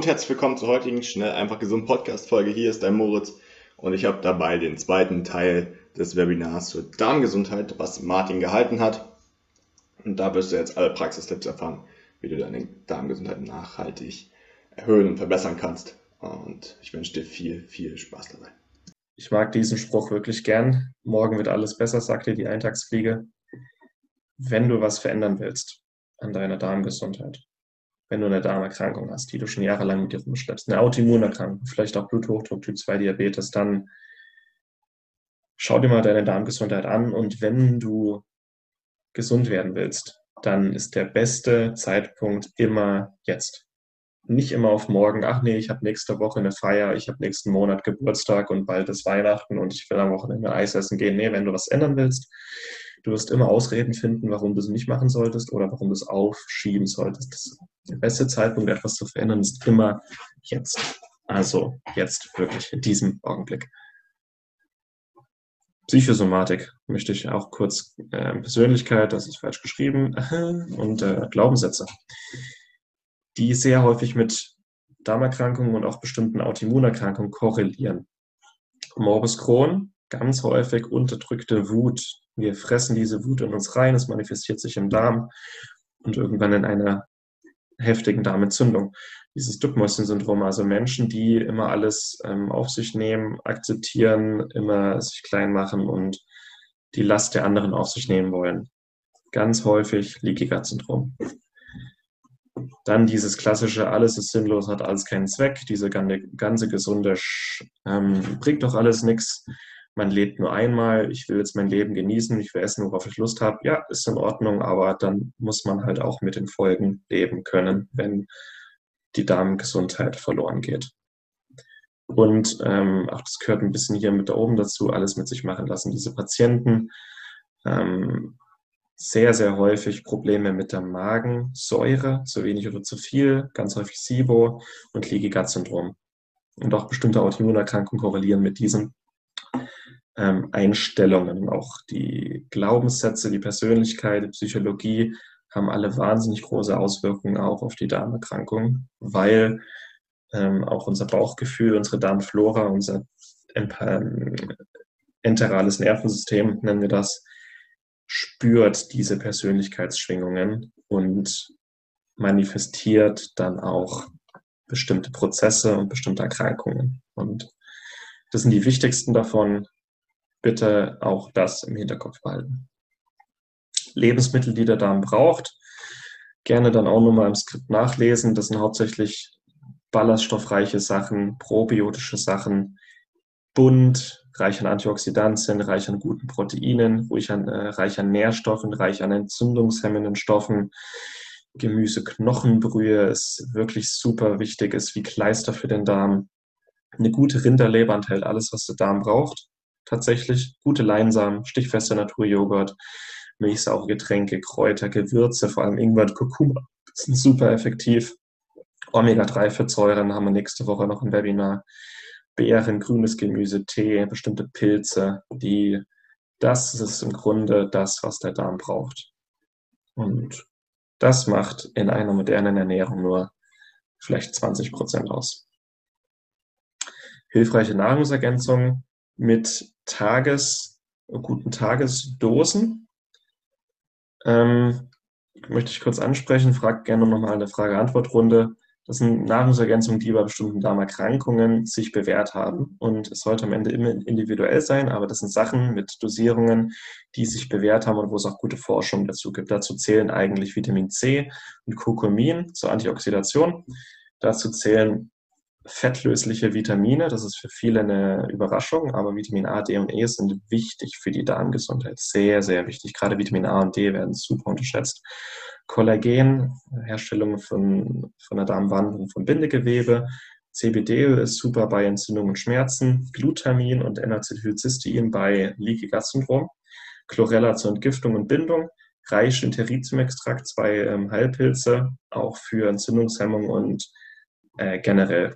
Und herzlich willkommen zur heutigen Schnell einfach gesund Podcast Folge. Hier ist dein Moritz und ich habe dabei den zweiten Teil des Webinars zur Darmgesundheit, was Martin gehalten hat. Und da wirst du jetzt alle Praxistipps erfahren, wie du deine Darmgesundheit nachhaltig erhöhen und verbessern kannst. Und ich wünsche dir viel, viel Spaß dabei. Ich mag diesen Spruch wirklich gern. Morgen wird alles besser, sagt dir die Eintagsfliege. Wenn du was verändern willst an deiner Darmgesundheit, wenn du eine Darmerkrankung hast, die du schon jahrelang mit dir rumschleppst, eine Autoimmunerkrankung, vielleicht auch Bluthochdruck, Typ 2 Diabetes, dann schau dir mal deine Darmgesundheit an und wenn du gesund werden willst, dann ist der beste Zeitpunkt immer jetzt nicht immer auf morgen, ach nee, ich habe nächste Woche eine Feier, ich habe nächsten Monat Geburtstag und bald ist Weihnachten und ich will am Wochenende Eis essen gehen. Nee, wenn du was ändern willst, du wirst immer Ausreden finden, warum du es nicht machen solltest oder warum du es aufschieben solltest. Der beste Zeitpunkt, etwas zu verändern, ist immer jetzt. Also jetzt wirklich in diesem Augenblick. Psychosomatik möchte ich auch kurz äh, Persönlichkeit, das ist falsch geschrieben, und äh, Glaubenssätze die sehr häufig mit Darmerkrankungen und auch bestimmten Autoimmunerkrankungen korrelieren. Morbus Crohn, ganz häufig unterdrückte Wut. Wir fressen diese Wut in uns rein, es manifestiert sich im Darm und irgendwann in einer heftigen Darmentzündung. Dieses Duckmäuschen-Syndrom, also Menschen, die immer alles ähm, auf sich nehmen, akzeptieren, immer sich klein machen und die Last der anderen auf sich nehmen wollen. Ganz häufig Leaky Gut-Syndrom. Dann dieses klassische, alles ist sinnlos, hat alles keinen Zweck, diese ganze, ganze gesunde, ähm, bringt doch alles nichts. Man lebt nur einmal, ich will jetzt mein Leben genießen, ich will essen, worauf ich Lust habe. Ja, ist in Ordnung, aber dann muss man halt auch mit den Folgen leben können, wenn die Darmgesundheit verloren geht. Und ähm, auch das gehört ein bisschen hier mit da oben dazu, alles mit sich machen lassen. Diese Patienten ähm, sehr, sehr häufig Probleme mit der Magensäure, zu wenig oder zu viel, ganz häufig SIBO und Leaky Gut Syndrom. Und auch bestimmte Autoimmunerkrankungen korrelieren mit diesen ähm, Einstellungen. Auch die Glaubenssätze, die Persönlichkeit, die Psychologie haben alle wahnsinnig große Auswirkungen auch auf die Darmerkrankung, weil ähm, auch unser Bauchgefühl, unsere Darmflora, unser ähm, enterales Nervensystem, nennen wir das, spürt diese Persönlichkeitsschwingungen und manifestiert dann auch bestimmte Prozesse und bestimmte Erkrankungen. Und das sind die wichtigsten davon. Bitte auch das im Hinterkopf behalten. Lebensmittel, die der Darm braucht, gerne dann auch nochmal im Skript nachlesen. Das sind hauptsächlich ballaststoffreiche Sachen, probiotische Sachen, bunt, reich an Antioxidantien, reich an guten Proteinen, ruhig an, äh, reich an Nährstoffen, reich an entzündungshemmenden Stoffen. Gemüse, Knochenbrühe ist wirklich super wichtig, ist wie Kleister für den Darm. Eine gute Rinderleber enthält alles, was der Darm braucht. Tatsächlich gute Leinsamen, stichfester Naturjoghurt, milchsaure Getränke, Kräuter, Gewürze, vor allem Ingwer und Kurkuma sind super effektiv. Omega-3-Fettsäuren haben wir nächste Woche noch ein Webinar. Beeren, grünes Gemüse, Tee, bestimmte Pilze, die, das ist im Grunde das, was der Darm braucht. Und das macht in einer modernen Ernährung nur vielleicht 20 Prozent aus. Hilfreiche Nahrungsergänzung mit Tages, guten Tagesdosen. Ähm, möchte ich kurz ansprechen, fragt gerne nochmal eine Frage-Antwort-Runde. Das sind Nahrungsergänzungen, die bei bestimmten Darmerkrankungen sich bewährt haben. Und es sollte am Ende immer individuell sein, aber das sind Sachen mit Dosierungen, die sich bewährt haben und wo es auch gute Forschung dazu gibt. Dazu zählen eigentlich Vitamin C und Kurkumin zur Antioxidation. Dazu zählen fettlösliche Vitamine. Das ist für viele eine Überraschung, aber Vitamin A, D und E sind wichtig für die Darmgesundheit. Sehr, sehr wichtig. Gerade Vitamin A und D werden super unterschätzt. Kollagen, Herstellung von, von der Darmwand und von Bindegewebe. CBD ist super bei Entzündungen und Schmerzen. Glutamin und N-Acetylcystein bei Leaky Gut Syndrom. Chlorella zur Entgiftung und Bindung. Reisch Interitium-Extrakt, zwei ähm, Heilpilze, auch für Entzündungshemmung und äh, generell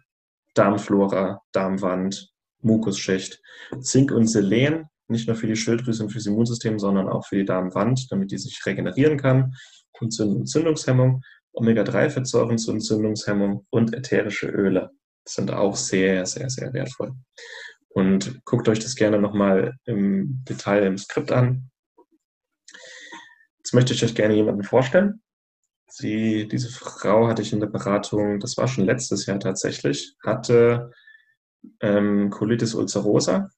Darmflora, Darmwand, Mukusschicht. Zink und Selen, nicht nur für die Schilddrüse und fürs Immunsystem, sondern auch für die Darmwand, damit die sich regenerieren kann. Und Entzündungshemmung. Omega-3-Fettsäuren zur Entzündungshemmung und ätherische Öle sind auch sehr, sehr, sehr wertvoll. Und guckt euch das gerne nochmal im Detail im Skript an. Jetzt möchte ich euch gerne jemanden vorstellen. Sie, diese Frau hatte ich in der Beratung, das war schon letztes Jahr tatsächlich, hatte ähm, Colitis ulcerosa,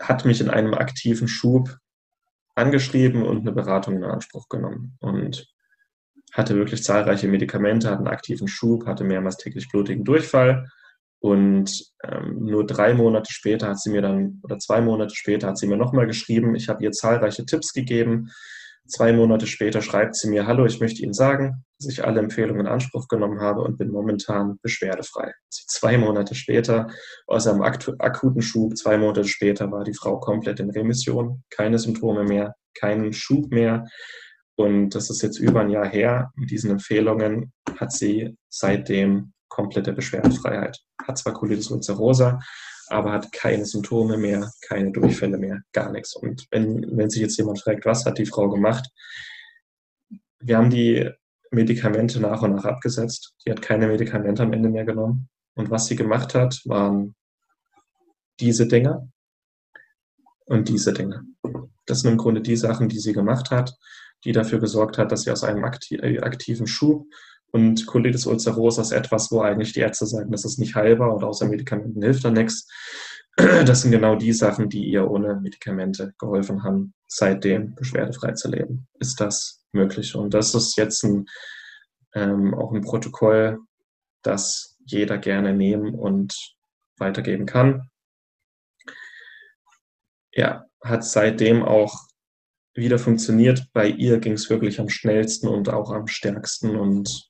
hat mich in einem aktiven Schub angeschrieben und eine Beratung in Anspruch genommen und hatte wirklich zahlreiche Medikamente, hatte einen aktiven Schub, hatte mehrmals täglich blutigen Durchfall und ähm, nur drei Monate später hat sie mir dann, oder zwei Monate später hat sie mir nochmal geschrieben, ich habe ihr zahlreiche Tipps gegeben, Zwei Monate später schreibt sie mir, hallo, ich möchte Ihnen sagen, dass ich alle Empfehlungen in Anspruch genommen habe und bin momentan beschwerdefrei. Zwei Monate später, aus einem akuten Schub, zwei Monate später war die Frau komplett in Remission, keine Symptome mehr, keinen Schub mehr. Und das ist jetzt über ein Jahr her. Mit diesen Empfehlungen hat sie seitdem komplette Beschwerdefreiheit. Hat zwar Colitis ulcerosa, aber hat keine Symptome mehr, keine Durchfälle mehr, gar nichts. Und wenn, wenn sich jetzt jemand fragt, was hat die Frau gemacht? Wir haben die Medikamente nach und nach abgesetzt. Die hat keine Medikamente am Ende mehr genommen. Und was sie gemacht hat, waren diese Dinge und diese Dinge. Das sind im Grunde die Sachen, die sie gemacht hat, die dafür gesorgt hat, dass sie aus einem aktiven Schub und Colitis ulcerosa ist etwas, wo eigentlich die Ärzte sagen, das ist nicht heilbar und außer Medikamenten hilft da nichts. Das sind genau die Sachen, die ihr ohne Medikamente geholfen haben, seitdem beschwerdefrei zu leben. Ist das möglich? Und das ist jetzt ein, ähm, auch ein Protokoll, das jeder gerne nehmen und weitergeben kann. Ja, hat seitdem auch wieder funktioniert. Bei ihr ging es wirklich am schnellsten und auch am stärksten und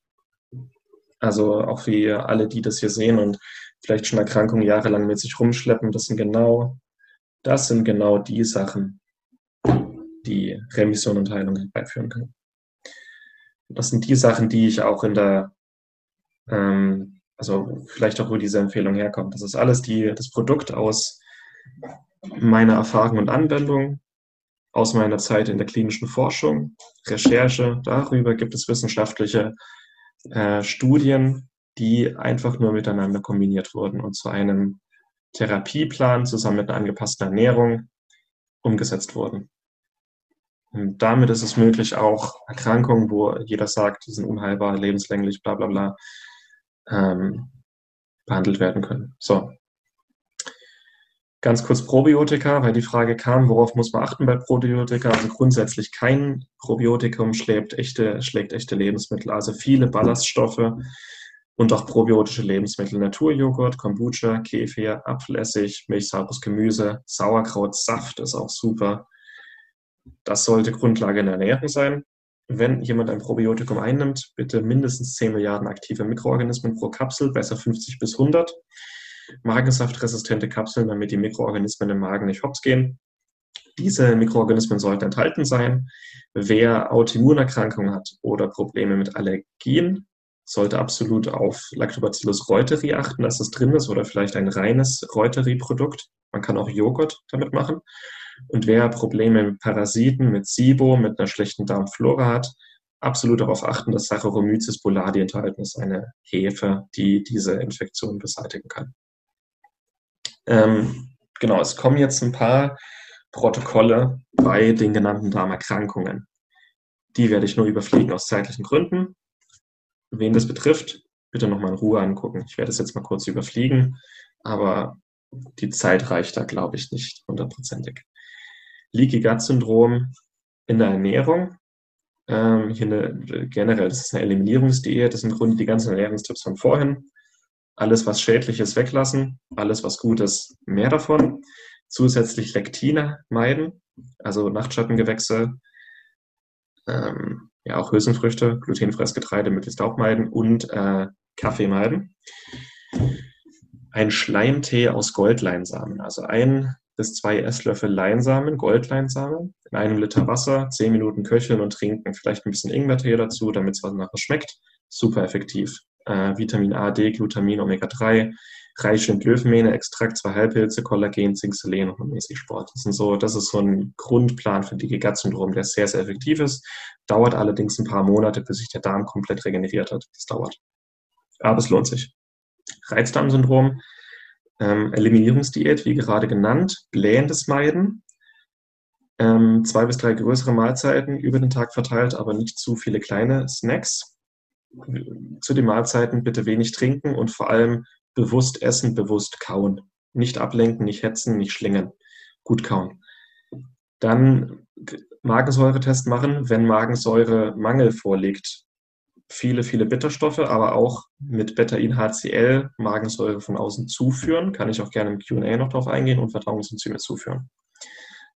also auch wie alle, die das hier sehen und vielleicht schon Erkrankungen jahrelang mit sich rumschleppen, das sind genau, das sind genau die Sachen, die Remission und Heilung herbeiführen können. Das sind die Sachen, die ich auch in der, ähm, also vielleicht auch, wo diese Empfehlung herkommt. Das ist alles die, das Produkt aus meiner Erfahrung und Anwendung, aus meiner Zeit in der klinischen Forschung, Recherche. Darüber gibt es wissenschaftliche äh, Studien, die einfach nur miteinander kombiniert wurden und zu einem Therapieplan zusammen mit einer angepassten Ernährung umgesetzt wurden. Und damit ist es möglich, auch Erkrankungen, wo jeder sagt, die sind unheilbar, lebenslänglich, bla bla bla, ähm, behandelt werden können. So, Ganz kurz Probiotika, weil die Frage kam, worauf muss man achten bei Probiotika? Also grundsätzlich kein Probiotikum schlägt echte, schlägt echte Lebensmittel, also viele Ballaststoffe und auch probiotische Lebensmittel. Naturjoghurt, Kombucha, Kefir, Apfelessig, milchsaures Gemüse, Sauerkraut, Saft ist auch super. Das sollte Grundlage in der Ernährung sein. Wenn jemand ein Probiotikum einnimmt, bitte mindestens 10 Milliarden aktive Mikroorganismen pro Kapsel, besser 50 bis 100. Magensaftresistente Kapseln, damit die Mikroorganismen im Magen nicht hops gehen. Diese Mikroorganismen sollten enthalten sein. Wer Autoimmunerkrankungen hat oder Probleme mit Allergien, sollte absolut auf Lactobacillus reuteri achten, dass es drin ist oder vielleicht ein reines Reuteri-Produkt. Man kann auch Joghurt damit machen. Und wer Probleme mit Parasiten, mit SIBO, mit einer schlechten Darmflora hat, absolut darauf achten, dass Saccharomyces boulardii enthalten ist, eine Hefe, die diese Infektion beseitigen kann. Ähm, genau, es kommen jetzt ein paar Protokolle bei den genannten Darmerkrankungen. Die werde ich nur überfliegen aus zeitlichen Gründen. Wen das betrifft, bitte nochmal in Ruhe angucken. Ich werde es jetzt mal kurz überfliegen, aber die Zeit reicht da, glaube ich, nicht hundertprozentig. Leaky Gut Syndrom in der Ernährung. Ähm, hier eine, generell, das ist eine Eliminierungsdiät. Das sind im Grunde die ganzen Ernährungstipps von vorhin. Alles, was schädlich ist, weglassen, alles, was gut ist, mehr davon. Zusätzlich Lektine meiden, also Nachtschattengewächse, ähm, ja auch Hülsenfrüchte, glutenfreies Getreide möglichst auch meiden und äh, Kaffee meiden. Ein Schleimtee aus Goldleinsamen, also ein bis zwei Esslöffel Leinsamen, Goldleinsamen, in einem Liter Wasser, zehn Minuten köcheln und trinken. Vielleicht ein bisschen Ingwertee dazu, damit es was nachher schmeckt. Super effektiv. Äh, Vitamin A, D, Glutamin, Omega-3, reich in Löwenmähne, Extrakt, zwei Halbpilze, Kollagen, Zink, Selen und mäßig Sport. Das, sind so, das ist so ein Grundplan für Dicke Gut-Syndrom, der sehr, sehr effektiv ist. Dauert allerdings ein paar Monate, bis sich der Darm komplett regeneriert hat. Das dauert. Aber es lohnt sich. Reizdarmsyndrom ähm, Eliminierungsdiät, wie gerade genannt, blähendes Meiden, ähm, zwei bis drei größere Mahlzeiten über den Tag verteilt, aber nicht zu viele kleine Snacks. Zu den Mahlzeiten bitte wenig trinken und vor allem bewusst essen, bewusst kauen. Nicht ablenken, nicht hetzen, nicht schlingen. Gut kauen. Dann Magensäuretest machen, wenn Magensäuremangel vorliegt viele, viele Bitterstoffe, aber auch mit Betain-HCl Magensäure von außen zuführen. Kann ich auch gerne im QA noch drauf eingehen und Verdauungsenzyme zuführen.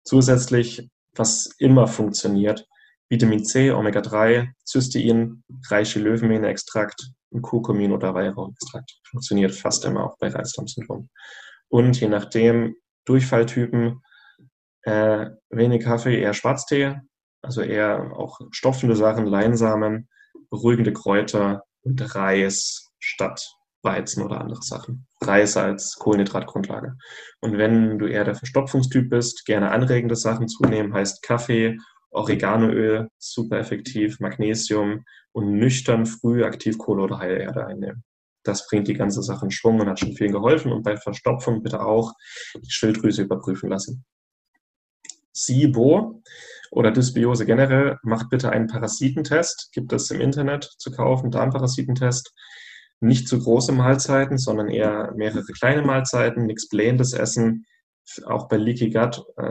Zusätzlich, was immer funktioniert, Vitamin C, Omega-3, Cystein, reiche Löwenmähne-Extrakt und Kurkumin oder Weihrauchextrakt. Funktioniert fast immer auch bei Reizdarmsyndrom. Und je nachdem, Durchfalltypen, äh, wenig Kaffee, eher Schwarztee, also eher auch stopfende Sachen, Leinsamen, beruhigende Kräuter und Reis statt Weizen oder andere Sachen. Reis als Kohlenhydratgrundlage. Und wenn du eher der Verstopfungstyp bist, gerne anregende Sachen zunehmen, heißt Kaffee, Oreganoöl, super effektiv, Magnesium und nüchtern früh Aktivkohle oder Heilerde einnehmen. Das bringt die ganze Sache in Schwung und hat schon viel geholfen. Und bei Verstopfung bitte auch die Schilddrüse überprüfen lassen. SIBO oder Dysbiose generell, macht bitte einen Parasitentest. Gibt es im Internet zu kaufen, Darmparasitentest. Nicht zu große Mahlzeiten, sondern eher mehrere kleine Mahlzeiten, nichts blähendes Essen. Auch bei Leaky Gut, äh,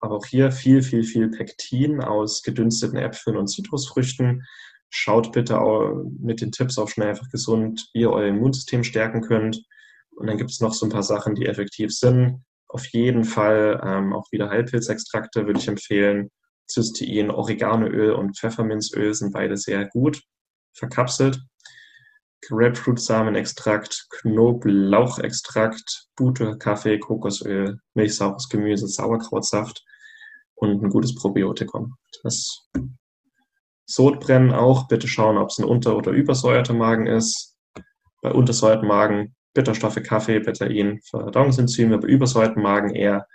aber auch hier viel, viel, viel Pektin aus gedünsteten Äpfeln und Zitrusfrüchten. Schaut bitte auch mit den Tipps auf schnell einfach gesund, wie ihr euer Immunsystem stärken könnt. Und dann gibt es noch so ein paar Sachen, die effektiv sind. Auf jeden Fall ähm, auch wieder Heilpilzextrakte würde ich empfehlen. Cystein, Oreganoöl und Pfefferminzöl sind beide sehr gut verkapselt. Grapefruitsamenextrakt, Knoblauchextrakt, Bute, Kaffee, Kokosöl, milchsaures Gemüse, Sauerkrautsaft und ein gutes Probiotikum. Das Sodbrennen auch, bitte schauen, ob es ein unter- oder übersäuerter Magen ist. Bei untersäuerten Magen Bitterstoffe, Kaffee, Betain, Verdauungsenzyme, bei übersäuerten Magen eher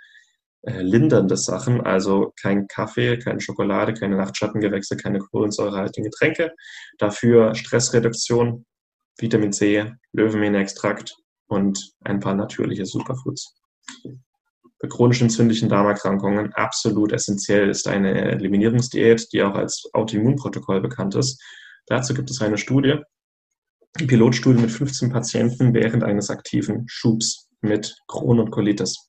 äh, lindernde Sachen, also kein Kaffee, keine Schokolade, keine Nachtschattengewächse, keine kohlensäurehaltigen Getränke. Dafür Stressreduktion, Vitamin C, Löwenmähne-Extrakt und ein paar natürliche Superfoods. Bei chronisch entzündlichen Darmerkrankungen absolut essentiell ist eine Eliminierungsdiät, die auch als Autoimmunprotokoll bekannt ist. Dazu gibt es eine Studie, Pilotstudie mit 15 Patienten während eines aktiven Schubs mit Crohn und Colitis.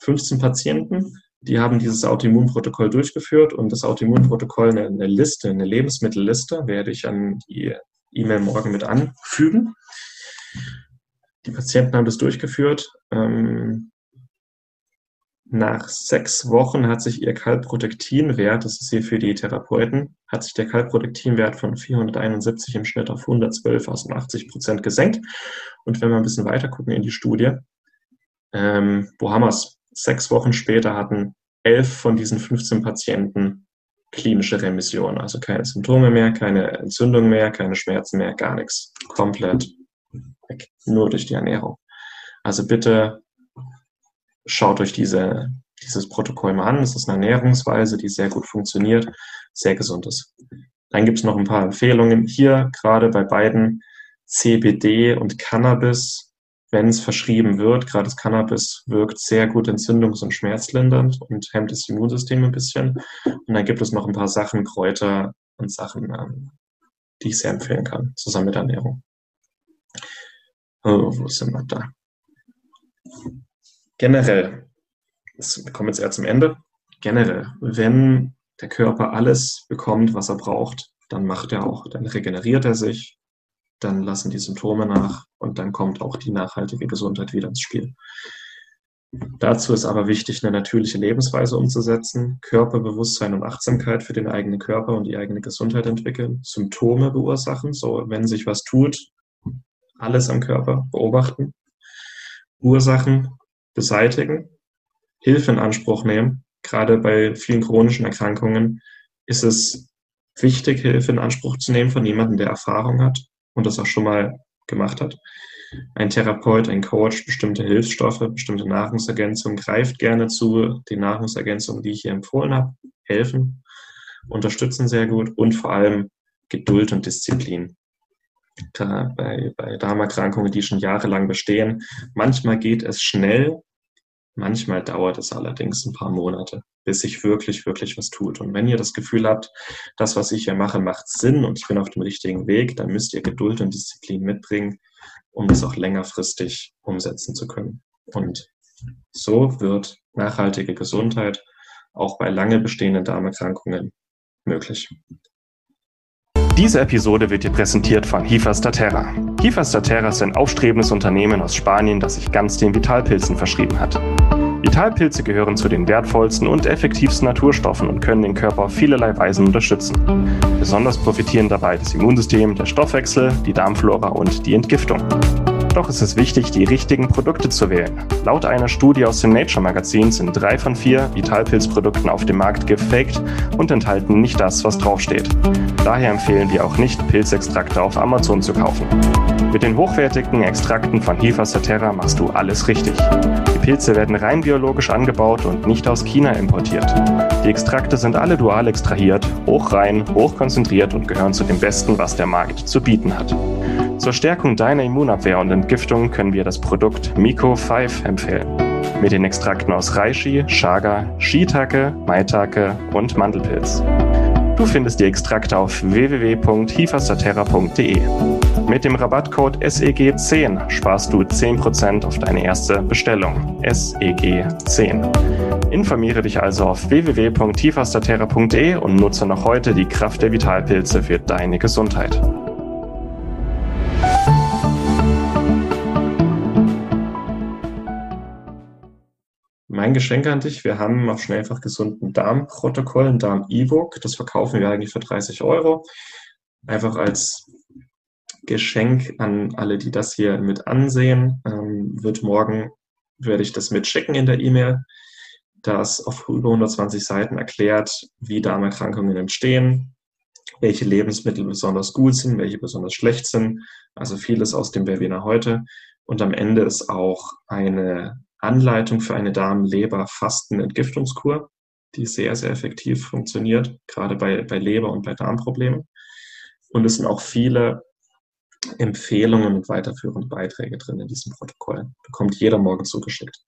15 Patienten, die haben dieses Autoimmunprotokoll durchgeführt und das Autoimmunprotokoll, eine, eine Liste, eine Lebensmittelliste, werde ich an die E-Mail morgen mit anfügen. Die Patienten haben das durchgeführt. Ähm, nach sechs Wochen hat sich ihr Kalprotektinwert, das ist hier für die Therapeuten, hat sich der Kalprotektinwert von 471 im Schnitt auf 112, also 80 Prozent gesenkt. Und wenn wir ein bisschen weiter gucken in die Studie, ähm, wo haben wir es? Sechs Wochen später hatten elf von diesen 15 Patienten klinische Remission, also keine Symptome mehr, keine Entzündung mehr, keine Schmerzen mehr, gar nichts. Komplett weg, nur durch die Ernährung. Also bitte schaut euch diese, dieses Protokoll mal an. Es ist eine Ernährungsweise, die sehr gut funktioniert, sehr gesund ist. Dann gibt es noch ein paar Empfehlungen. Hier gerade bei beiden CBD und Cannabis, wenn es verschrieben wird, gerade das Cannabis wirkt sehr gut entzündungs- und schmerzlindernd und hemmt das Immunsystem ein bisschen. Und dann gibt es noch ein paar Sachen, Kräuter und Sachen, ähm, die ich sehr empfehlen kann, zusammen mit Ernährung. Oh, wo sind wir da? generell, wir kommen jetzt eher zum Ende, generell, wenn der Körper alles bekommt, was er braucht, dann macht er auch, dann regeneriert er sich, dann lassen die Symptome nach und dann kommt auch die nachhaltige Gesundheit wieder ins Spiel. Dazu ist aber wichtig, eine natürliche Lebensweise umzusetzen, Körperbewusstsein und Achtsamkeit für den eigenen Körper und die eigene Gesundheit entwickeln, Symptome beursachen, so wenn sich was tut, alles am Körper beobachten, Ursachen beseitigen, Hilfe in Anspruch nehmen. Gerade bei vielen chronischen Erkrankungen ist es wichtig, Hilfe in Anspruch zu nehmen von jemandem, der Erfahrung hat und das auch schon mal gemacht hat ein Therapeut, ein Coach bestimmte Hilfsstoffe, bestimmte Nahrungsergänzungen greift gerne zu. Die Nahrungsergänzungen, die ich hier empfohlen habe, helfen, unterstützen sehr gut und vor allem Geduld und Disziplin. Bei, bei Darmerkrankungen, die schon jahrelang bestehen, manchmal geht es schnell, manchmal dauert es allerdings ein paar Monate, bis sich wirklich, wirklich was tut. Und wenn ihr das Gefühl habt, das, was ich hier mache, macht Sinn und ich bin auf dem richtigen Weg, dann müsst ihr Geduld und Disziplin mitbringen um das auch längerfristig umsetzen zu können. Und so wird nachhaltige Gesundheit auch bei lange bestehenden Darmerkrankungen möglich. Diese Episode wird dir präsentiert von Hifas da Terra. Hifas da Terra ist ein aufstrebendes Unternehmen aus Spanien, das sich ganz den Vitalpilzen verschrieben hat. Vitalpilze gehören zu den wertvollsten und effektivsten Naturstoffen und können den Körper auf vielerlei Weisen unterstützen. Besonders profitieren dabei das Immunsystem, der Stoffwechsel, die Darmflora und die Entgiftung. Doch ist es wichtig, die richtigen Produkte zu wählen. Laut einer Studie aus dem Nature Magazin sind drei von vier Vitalpilzprodukten auf dem Markt gefaked und enthalten nicht das, was draufsteht. Daher empfehlen wir auch nicht, Pilzextrakte auf Amazon zu kaufen. Mit den hochwertigen Extrakten von Hifa Saterra machst du alles richtig. Pilze werden rein biologisch angebaut und nicht aus China importiert. Die Extrakte sind alle dual extrahiert, hochrein, hochkonzentriert und gehören zu dem Besten, was der Markt zu bieten hat. Zur Stärkung deiner Immunabwehr und Entgiftung können wir das Produkt Miko 5 empfehlen. Mit den Extrakten aus Reishi, Chaga, Shiitake, Maitake und Mandelpilz. Du findest die Extrakte auf www.hifastaterra.de. Mit dem Rabattcode SEG10 sparst du 10% auf deine erste Bestellung. SEG10. Informiere dich also auf www.hifastaterra.de und nutze noch heute die Kraft der Vitalpilze für deine Gesundheit. Mein Geschenk an dich, wir haben auf Schnellfach gesunden Darmprotokoll, ein Darm-E-Book. Das verkaufen wir eigentlich für 30 Euro. Einfach als Geschenk an alle, die das hier mit ansehen. Ähm, wird morgen, werde ich das mitschicken in der E-Mail. Das auf über 120 Seiten erklärt, wie Darmerkrankungen entstehen, welche Lebensmittel besonders gut sind, welche besonders schlecht sind. Also vieles aus dem Webinar heute. Und am Ende ist auch eine Anleitung für eine Darm-Leber-Fasten-Entgiftungskur, die sehr, sehr effektiv funktioniert, gerade bei, bei Leber- und bei Darmproblemen. Und es sind auch viele Empfehlungen und weiterführende Beiträge drin in diesem Protokoll. Bekommt jeder morgen zugeschickt.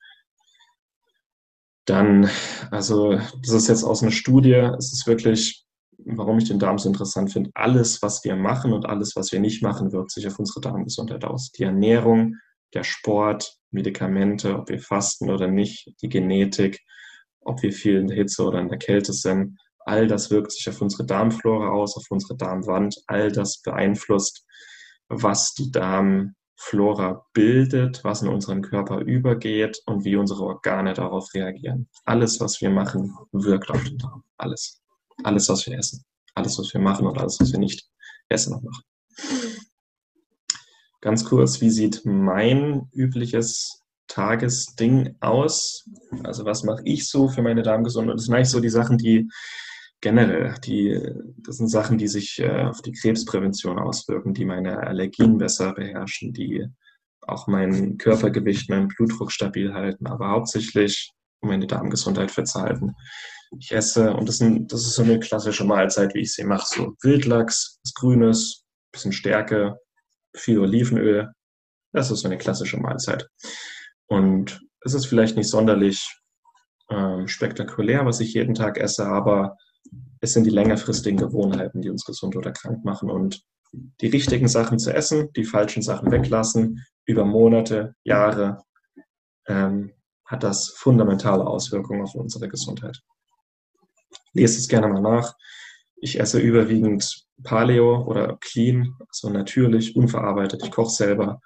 Dann, also das ist jetzt aus einer Studie, es ist wirklich, warum ich den Darm so interessant finde, alles, was wir machen und alles, was wir nicht machen, wirkt sich auf unsere Darmgesundheit aus. Die Ernährung, der Sport, Medikamente, ob wir fasten oder nicht, die Genetik, ob wir viel in der Hitze oder in der Kälte sind. All das wirkt sich auf unsere Darmflora aus, auf unsere Darmwand. All das beeinflusst, was die Darmflora bildet, was in unseren Körper übergeht und wie unsere Organe darauf reagieren. Alles, was wir machen, wirkt auf den Darm. Alles. Alles, was wir essen. Alles, was wir machen und alles, was wir nicht essen und machen. Ganz kurz, wie sieht mein übliches Tagesding aus? Also was mache ich so für meine Darmgesundheit? Das sind eigentlich so die Sachen, die generell, die, das sind Sachen, die sich äh, auf die Krebsprävention auswirken, die meine Allergien besser beherrschen, die auch mein Körpergewicht, meinen Blutdruck stabil halten, aber hauptsächlich meine Darmgesundheit fit. Ich esse, und das, sind, das ist so eine klassische Mahlzeit, wie ich sie mache, so Wildlachs, was Grünes, bisschen Stärke, viel Olivenöl. Das ist so eine klassische Mahlzeit. Und es ist vielleicht nicht sonderlich ähm, spektakulär, was ich jeden Tag esse, aber es sind die längerfristigen Gewohnheiten, die uns gesund oder krank machen. Und die richtigen Sachen zu essen, die falschen Sachen weglassen, über Monate, Jahre, ähm, hat das fundamentale Auswirkungen auf unsere Gesundheit. Lest es gerne mal nach. Ich esse überwiegend Paleo oder clean, also natürlich, unverarbeitet. Ich koche selber.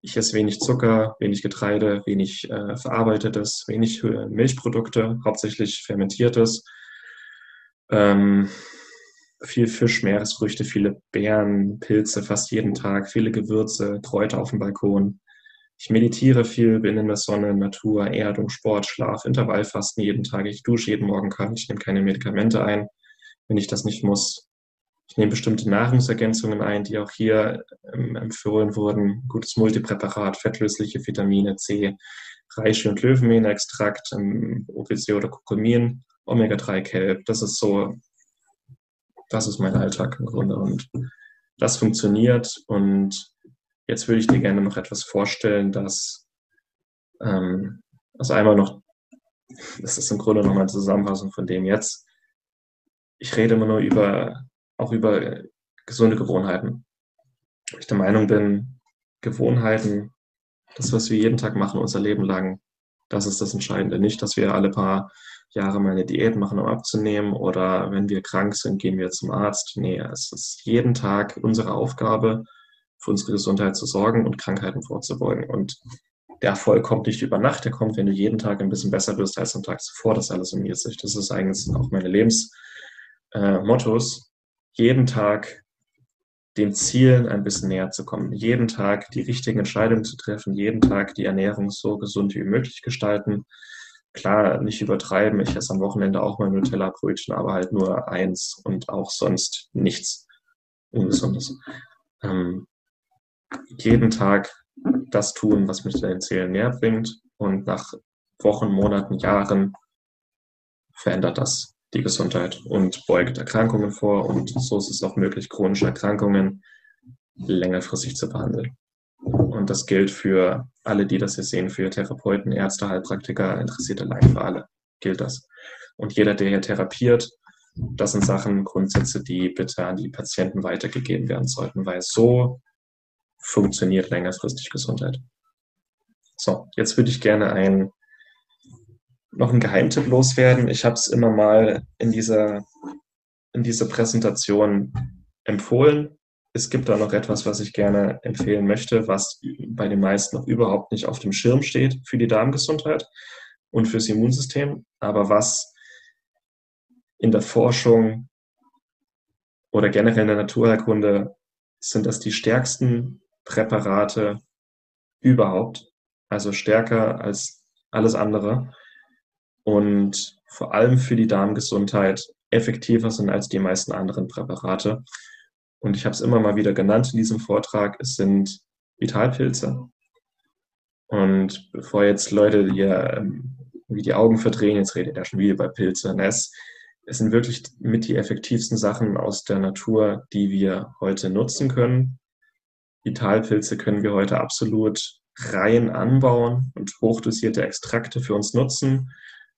Ich esse wenig Zucker, wenig Getreide, wenig äh, verarbeitetes, wenig äh, Milchprodukte, hauptsächlich fermentiertes. Ähm, viel Fisch, Meeresfrüchte, viele Beeren, Pilze fast jeden Tag, viele Gewürze, Kräuter auf dem Balkon. Ich meditiere viel, bin in der Sonne, Natur, Erdung, Sport, Schlaf, Intervallfasten jeden Tag. Ich dusche jeden Morgen kalt. Ich nehme keine Medikamente ein, wenn ich das nicht muss. Ich nehme bestimmte Nahrungsergänzungen ein, die auch hier ähm, empfohlen wurden. Gutes Multipräparat, fettlösliche Vitamine C, Reishi- und Löwenmähnextrakt, ähm, OPC oder Kurkumin, Omega-3-Kelp. Das ist so, das ist mein Alltag im Grunde und das funktioniert. Und jetzt würde ich dir gerne noch etwas vorstellen, das, ähm, also einmal noch, das ist im Grunde noch eine Zusammenfassung von dem jetzt. Ich rede immer nur über auch über gesunde Gewohnheiten. Ich der Meinung bin, Gewohnheiten, das, was wir jeden Tag machen, unser Leben lang, das ist das Entscheidende. Nicht, dass wir alle paar Jahre mal eine Diät machen, um abzunehmen oder wenn wir krank sind, gehen wir zum Arzt. Nee, es ist jeden Tag unsere Aufgabe, für unsere Gesundheit zu sorgen und Krankheiten vorzubeugen. Und der Erfolg kommt nicht über Nacht, der kommt, wenn du jeden Tag ein bisschen besser wirst als am Tag zuvor. Das alles summiert sich. Das ist eigentlich auch meine Lebensmottos. Äh, jeden Tag den Zielen ein bisschen näher zu kommen, jeden Tag die richtigen Entscheidungen zu treffen, jeden Tag die Ernährung so gesund wie möglich gestalten. Klar, nicht übertreiben. Ich esse am Wochenende auch mal Nutella-Brötchen, aber halt nur eins und auch sonst nichts Ungesundes. Ähm, jeden Tag das tun, was mich den Zielen näher bringt und nach Wochen, Monaten, Jahren verändert das die Gesundheit und beugt Erkrankungen vor und so ist es auch möglich, chronische Erkrankungen längerfristig zu behandeln. Und das gilt für alle, die das hier sehen, für Therapeuten, Ärzte, Heilpraktiker, interessierte Laien, für alle gilt das. Und jeder, der hier therapiert, das sind Sachen, Grundsätze, die bitte an die Patienten weitergegeben werden sollten, weil so funktioniert längerfristig Gesundheit. So, jetzt würde ich gerne ein noch einen Geheimtipp loswerden. Ich habe es immer mal in dieser, in dieser Präsentation empfohlen. Es gibt da noch etwas, was ich gerne empfehlen möchte, was bei den meisten noch überhaupt nicht auf dem Schirm steht für die Darmgesundheit und fürs Immunsystem, aber was in der Forschung oder generell in der Naturheilkunde sind das die stärksten Präparate überhaupt, also stärker als alles andere und vor allem für die Darmgesundheit effektiver sind als die meisten anderen Präparate. Und ich habe es immer mal wieder genannt in diesem Vortrag, es sind Vitalpilze. Und bevor jetzt Leute hier ähm, wie die Augen verdrehen, jetzt redet er schon wieder bei Pilzen. Es, es sind wirklich mit die effektivsten Sachen aus der Natur, die wir heute nutzen können. Vitalpilze können wir heute absolut rein anbauen und hochdosierte Extrakte für uns nutzen.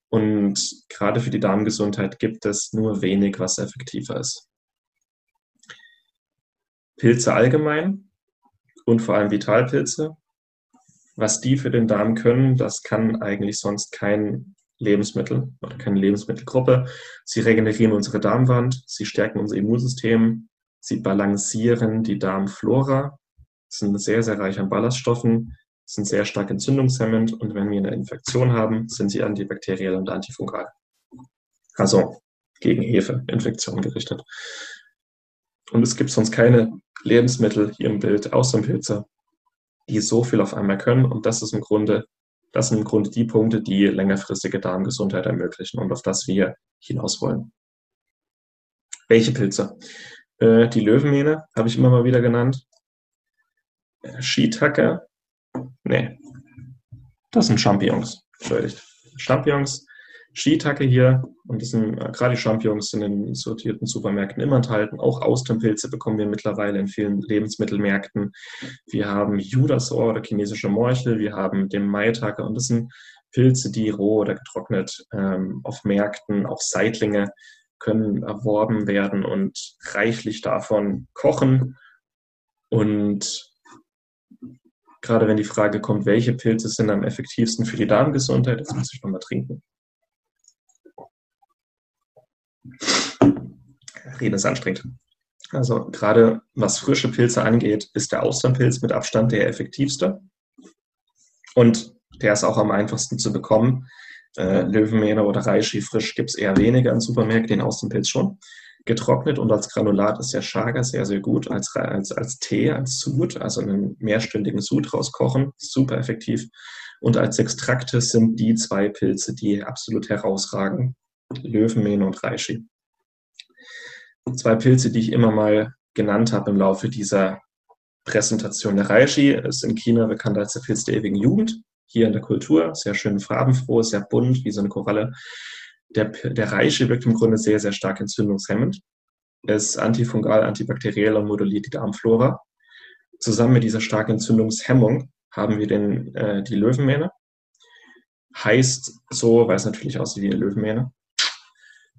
Und gerade für die Darmgesundheit gibt es nur wenig, was effektiver ist. Pilze allgemein und vor allem Vitalpilze. Was die für den Darm können, das kann eigentlich sonst kein Lebensmittel oder keine Lebensmittelgruppe. Sie regenerieren unsere Darmwand, sie stärken unser Immunsystem, sie balancieren die Darmflora, sind sehr, sehr reich an Ballaststoffen, sind sehr stark entzündungshemmend und wenn wir eine Infektion haben, sind sie antibakteriell und antifungal. Also gegen Hefeinfektion gerichtet. Und es gibt sonst keine Lebensmittel hier im Bild, außer Pilze, die so viel auf einmal können. Und das ist im Grunde, das sind im Grunde die Punkte, die längerfristige Darmgesundheit ermöglichen und auf das wir hinaus wollen. Welche Pilze? Äh, die Löwenmähne habe ich immer mal wieder genannt. Äh, Shiitake Nee. Das sind Champignons. Entschuldigt. Champignons, Shiitake hier und das sind äh, gerade die Champignons sind in sortierten Supermärkten immer enthalten. Auch Austernpilze bekommen wir mittlerweile in vielen Lebensmittelmärkten. Wir haben Judasohr oder chinesische Morchel, wir haben den Maitake und das sind Pilze, die roh oder getrocknet ähm, auf Märkten, auch Seitlinge können erworben werden und reichlich davon kochen und gerade wenn die Frage kommt, welche Pilze sind am effektivsten für die Darmgesundheit, jetzt muss ich nochmal trinken. reden ist anstrengend. Also gerade was frische Pilze angeht, ist der Austernpilz mit Abstand der effektivste. Und der ist auch am einfachsten zu bekommen. Äh, Löwenmähne oder Reishi frisch gibt es eher weniger in Supermärkten, den Austernpilz schon. Getrocknet und als Granulat ist der Chaga sehr, sehr gut. Als, als, als Tee, als Sud, also einen mehrstündigen Sud rauskochen, super effektiv. Und als Extrakte sind die zwei Pilze, die absolut herausragen. Löwenmähne und Reishi. Zwei Pilze, die ich immer mal genannt habe im Laufe dieser Präsentation. Der Reishi ist in China bekannt als der Pilz der ewigen Jugend. Hier in der Kultur, sehr schön farbenfroh, sehr bunt, wie so eine Koralle. Der, der Reishi wirkt im Grunde sehr, sehr stark entzündungshemmend. Er ist antifungal, antibakteriell und moduliert die Darmflora. Zusammen mit dieser starken Entzündungshemmung haben wir den, äh, die Löwenmähne. Heißt so, weil es natürlich aussieht wie eine Löwenmähne.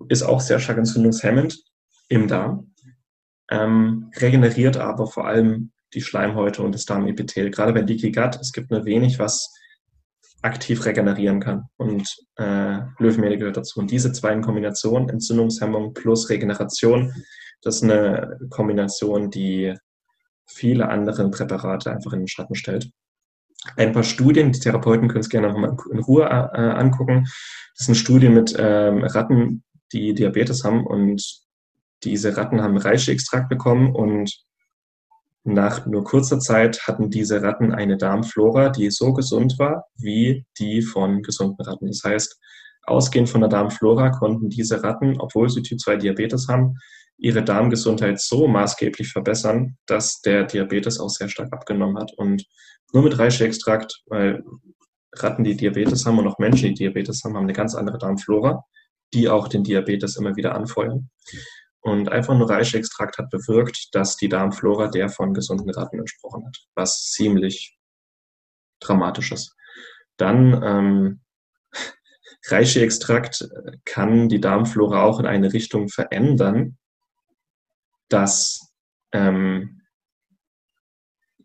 Ist auch sehr stark entzündungshemmend im Darm. Ähm, regeneriert aber vor allem die Schleimhäute und das Darmepithel. Gerade bei Leaky Gut, es gibt nur wenig, was aktiv regenerieren kann. Und äh, Löwenmähne gehört dazu. Und diese zwei in Kombination, Entzündungshemmung plus Regeneration, das ist eine Kombination, die viele andere Präparate einfach in den Schatten stellt. Ein paar Studien, die Therapeuten können es gerne nochmal in Ruhe äh, angucken. Das sind Studien mit ähm, Ratten, die Diabetes haben und diese Ratten haben Reishi-Extrakt bekommen und nach nur kurzer Zeit hatten diese Ratten eine Darmflora, die so gesund war wie die von gesunden Ratten. Das heißt, ausgehend von der Darmflora konnten diese Ratten, obwohl sie Typ 2 Diabetes haben, ihre Darmgesundheit so maßgeblich verbessern, dass der Diabetes auch sehr stark abgenommen hat. Und nur mit Reishi-Extrakt, weil Ratten, die Diabetes haben und auch Menschen, die Diabetes haben, haben eine ganz andere Darmflora, die auch den Diabetes immer wieder anfeuern. Und einfach nur Reishi-Extrakt hat bewirkt, dass die Darmflora der von gesunden Ratten entsprochen hat, was ziemlich dramatisch ist. Dann ähm, Reishi-Extrakt kann die Darmflora auch in eine Richtung verändern, dass ähm,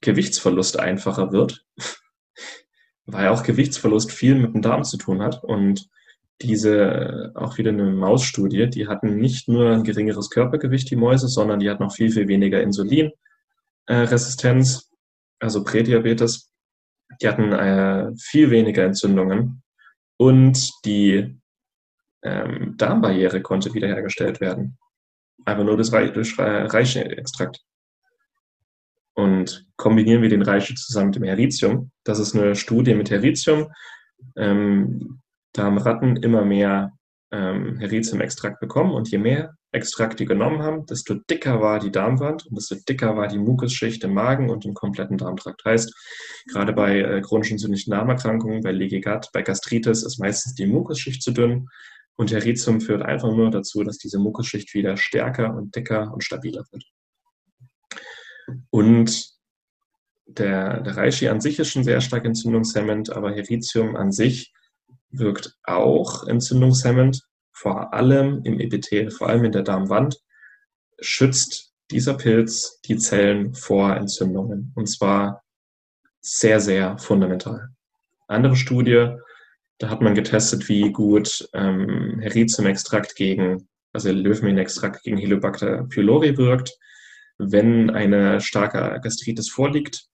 Gewichtsverlust einfacher wird, weil auch Gewichtsverlust viel mit dem Darm zu tun hat und diese, auch wieder eine Mausstudie, die hatten nicht nur ein geringeres Körpergewicht, die Mäuse, sondern die hatten auch viel, viel weniger Insulinresistenz, also Prädiabetes. Die hatten äh, viel weniger Entzündungen und die ähm, Darmbarriere konnte wiederhergestellt werden. Einfach nur Re durch Reiche-Extrakt. Und kombinieren wir den Reiche zusammen mit dem Heritium. Das ist eine Studie mit Heritium. Ähm, da haben Ratten immer mehr ähm, Heritium-Extrakt bekommen und je mehr Extrakt die genommen haben, desto dicker war die Darmwand und desto dicker war die Mukusschicht im Magen und im kompletten Darmtrakt. Heißt, gerade bei äh, chronischen entzündlichen Darmerkrankungen, bei Leaky Gut, bei Gastritis ist meistens die Mukusschicht zu dünn und Heritium führt einfach nur dazu, dass diese Mukusschicht wieder stärker und dicker und stabiler wird. Und der, der Reishi an sich ist schon sehr stark entzündungshemmend, aber Heritium an sich wirkt auch entzündungshemmend, vor allem im Epithel, vor allem in der Darmwand, schützt dieser Pilz die Zellen vor Entzündungen. Und zwar sehr, sehr fundamental. Andere Studie, da hat man getestet, wie gut ähm, Heritium-Extrakt gegen, also Löwenmehl-Extrakt gegen Helicobacter pylori wirkt. Wenn eine starke Gastritis vorliegt,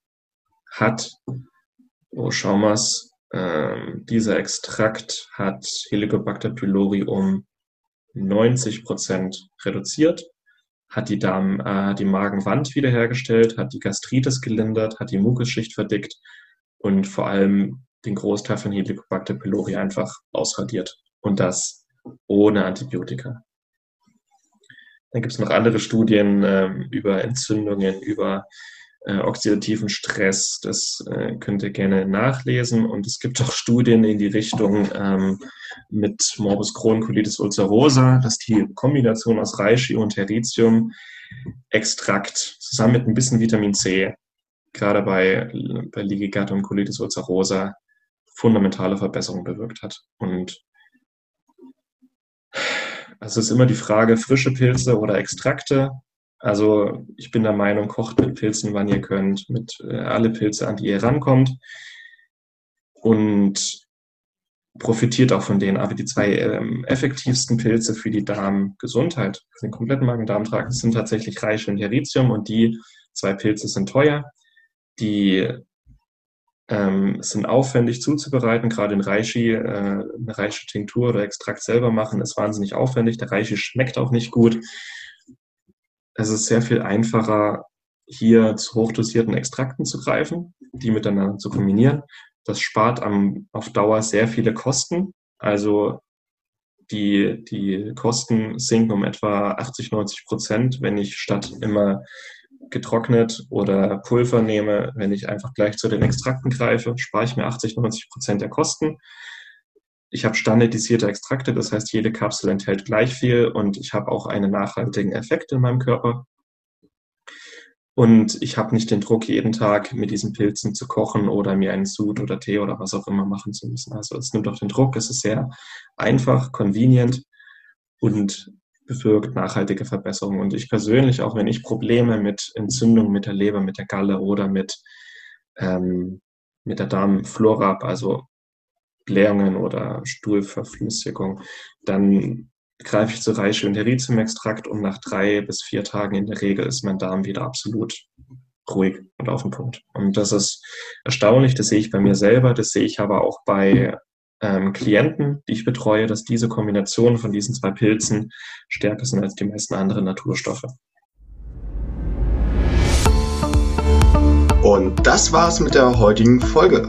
hat, oh, schauen wir es, ähm, dieser Extrakt hat Helicobacter pylori um 90 Prozent reduziert, hat die, Darm, äh, die Magenwand wiederhergestellt, hat die Gastritis gelindert, hat die Mukusschicht verdickt und vor allem den Großteil von Helicobacter pylori einfach ausradiert. Und das ohne Antibiotika. Dann gibt es noch andere Studien äh, über Entzündungen, über äh, oxidativen Stress. Das äh, könnt ihr gerne nachlesen. Und es gibt auch Studien in die Richtung ähm, mit Morbus Crohn Colitis ulcerosa, dass die Kombination aus Reishi und Heritium Extrakt zusammen mit ein bisschen Vitamin C, gerade bei, bei Gut und Colitis ulcerosa, fundamentale Verbesserungen bewirkt hat. Und es ist immer die Frage, frische Pilze oder Extrakte. Also ich bin der Meinung, kocht mit Pilzen, wann ihr könnt, mit äh, alle Pilze, an die ihr rankommt. Und profitiert auch von denen. Aber die zwei ähm, effektivsten Pilze für die Darmgesundheit, den kompletten Magen-Darm-Trakt, sind tatsächlich Reishi und Heritium und die zwei Pilze sind teuer. Die ähm, sind aufwendig zuzubereiten, gerade in Reishi, äh, eine Reishi-Tinktur oder Extrakt selber machen, ist wahnsinnig aufwendig. Der Reishi schmeckt auch nicht gut. Es ist sehr viel einfacher, hier zu hochdosierten Extrakten zu greifen, die miteinander zu kombinieren. Das spart am, auf Dauer sehr viele Kosten. Also die, die Kosten sinken um etwa 80, 90 Prozent, wenn ich statt immer getrocknet oder Pulver nehme, wenn ich einfach gleich zu den Extrakten greife, spare ich mir 80, 90 Prozent der Kosten. Ich habe standardisierte Extrakte, das heißt, jede Kapsel enthält gleich viel und ich habe auch einen nachhaltigen Effekt in meinem Körper. Und ich habe nicht den Druck, jeden Tag mit diesen Pilzen zu kochen oder mir einen Sud oder Tee oder was auch immer machen zu müssen. Also es nimmt auch den Druck, es ist sehr einfach, convenient und bewirkt nachhaltige Verbesserungen. Und ich persönlich, auch wenn ich Probleme mit Entzündungen mit der Leber, mit der Galle oder mit, ähm, mit der Darmflora habe, also Blähungen oder Stuhlverflüssigung, dann greife ich zu Reishi und Heritium-Extrakt und nach drei bis vier Tagen in der Regel ist mein Darm wieder absolut ruhig und auf dem Punkt. Und das ist erstaunlich, das sehe ich bei mir selber, das sehe ich aber auch bei ähm, Klienten, die ich betreue, dass diese Kombination von diesen zwei Pilzen stärker sind als die meisten anderen Naturstoffe. Und das war's mit der heutigen Folge.